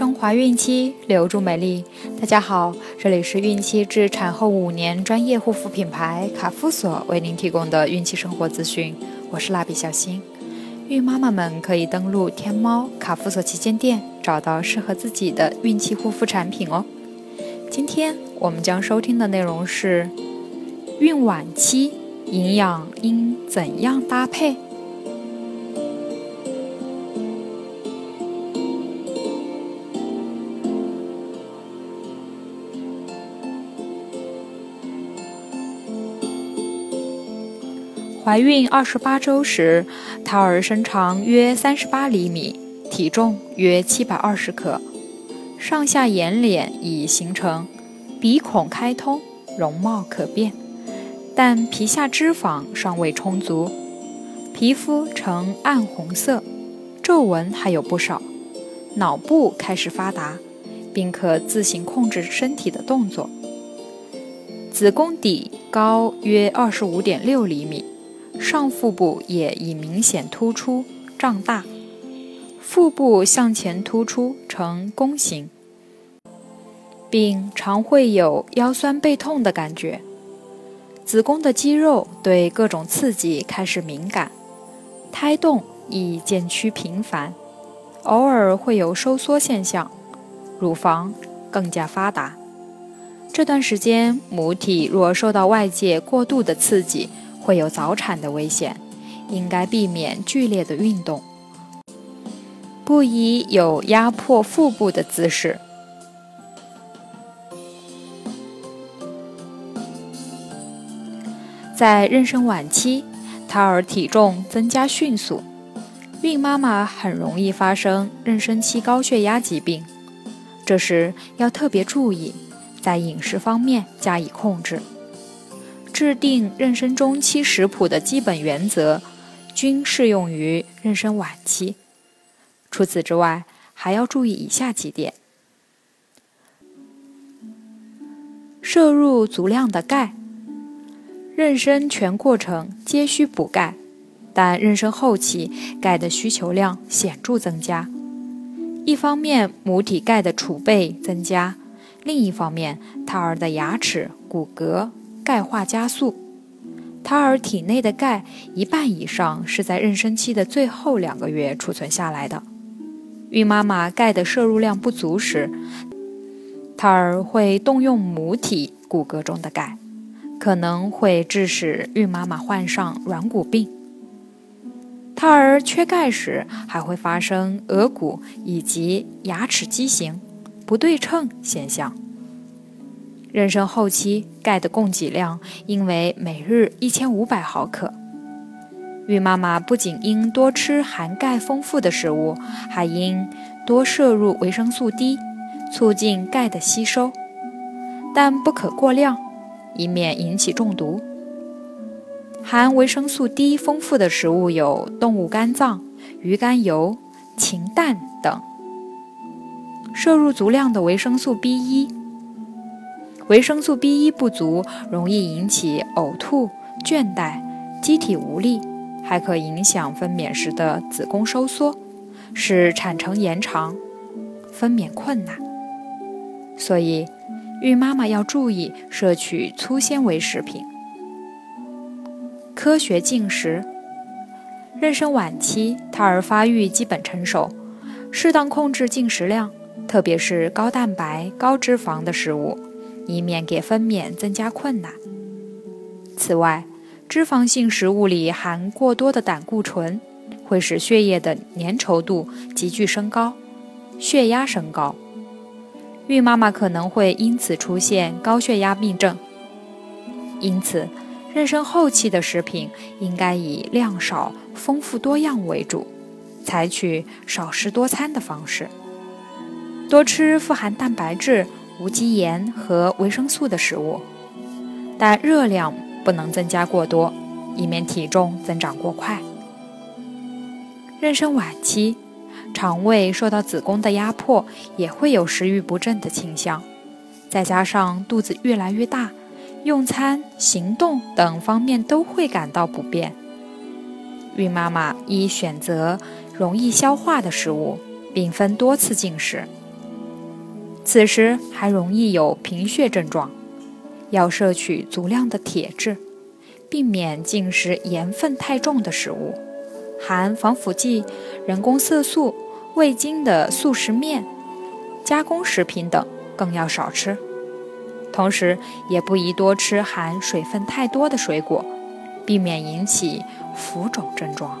升怀孕期，留住美丽。大家好，这里是孕期至产后五年专业护肤品牌卡夫索为您提供的孕期生活资讯。我是蜡笔小新。孕妈妈们可以登录天猫卡夫索旗舰店，找到适合自己的孕期护肤产品哦。今天我们将收听的内容是：孕晚期营养应怎样搭配？怀孕二十八周时，胎儿身长约三十八厘米，体重约七百二十克，上下眼睑已形成，鼻孔开通，容貌可辨，但皮下脂肪尚未充足，皮肤呈暗红色，皱纹还有不少，脑部开始发达，并可自行控制身体的动作，子宫底高约二十五点六厘米。上腹部也已明显突出胀大，腹部向前突出呈弓形，并常会有腰酸背痛的感觉。子宫的肌肉对各种刺激开始敏感，胎动亦渐趋频繁，偶尔会有收缩现象，乳房更加发达。这段时间，母体若受到外界过度的刺激，会有早产的危险，应该避免剧烈的运动，不宜有压迫腹部的姿势。在妊娠晚期，胎儿体重增加迅速，孕妈妈很容易发生妊娠期高血压疾病，这时要特别注意，在饮食方面加以控制。制定妊娠中期食谱的基本原则，均适用于妊娠晚期。除此之外，还要注意以下几点：摄入足量的钙。妊娠全过程皆需补钙，但妊娠后期钙的需求量显著增加。一方面，母体钙的储备增加；另一方面，胎儿的牙齿、骨骼。钙化加速，胎儿体内的钙一半以上是在妊娠期的最后两个月储存下来的。孕妈妈钙的摄入量不足时，胎儿会动用母体骨骼中的钙，可能会致使孕妈妈患上软骨病。胎儿缺钙时，还会发生额骨以及牙齿畸形、不对称现象。妊娠后期钙的供给量应为每日一千五百毫克。孕妈妈不仅应多吃含钙丰富的食物，还应多摄入维生素 D，促进钙的吸收，但不可过量，以免引起中毒。含维生素 D 丰富的食物有动物肝脏、鱼肝油、禽蛋等。摄入足量的维生素 B1。维生素 B1 不足，容易引起呕吐、倦怠、机体无力，还可影响分娩时的子宫收缩，使产程延长、分娩困难。所以，孕妈妈要注意摄取粗纤维食品。科学进食。妊娠晚期，胎儿发育基本成熟，适当控制进食量，特别是高蛋白、高脂肪的食物。以免给分娩增加困难。此外，脂肪性食物里含过多的胆固醇，会使血液的粘稠度急剧升高，血压升高。孕妈妈可能会因此出现高血压病症。因此，妊娠后期的食品应该以量少、丰富多样为主，采取少食多餐的方式，多吃富含蛋白质。无机盐和维生素的食物，但热量不能增加过多，以免体重增长过快。妊娠晚期，肠胃受到子宫的压迫，也会有食欲不振的倾向，再加上肚子越来越大，用餐、行动等方面都会感到不便。孕妈妈宜选择容易消化的食物，并分多次进食。此时还容易有贫血症状，要摄取足量的铁质，避免进食盐分太重的食物，含防腐剂、人工色素、味精的速食面、加工食品等更要少吃。同时，也不宜多吃含水分太多的水果，避免引起浮肿症状。